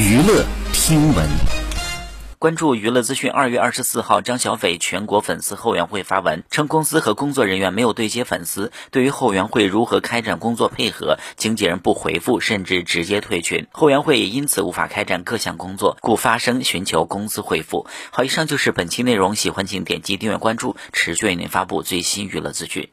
娱乐听闻。关注娱乐资讯。二月二十四号，张小斐全国粉丝后援会发文称，公司和工作人员没有对接粉丝，对于后援会如何开展工作配合，经纪人不回复，甚至直接退群，后援会也因此无法开展各项工作，故发声寻求公司回复。好，以上就是本期内容，喜欢请点击订阅关注，持续为您发布最新娱乐资讯。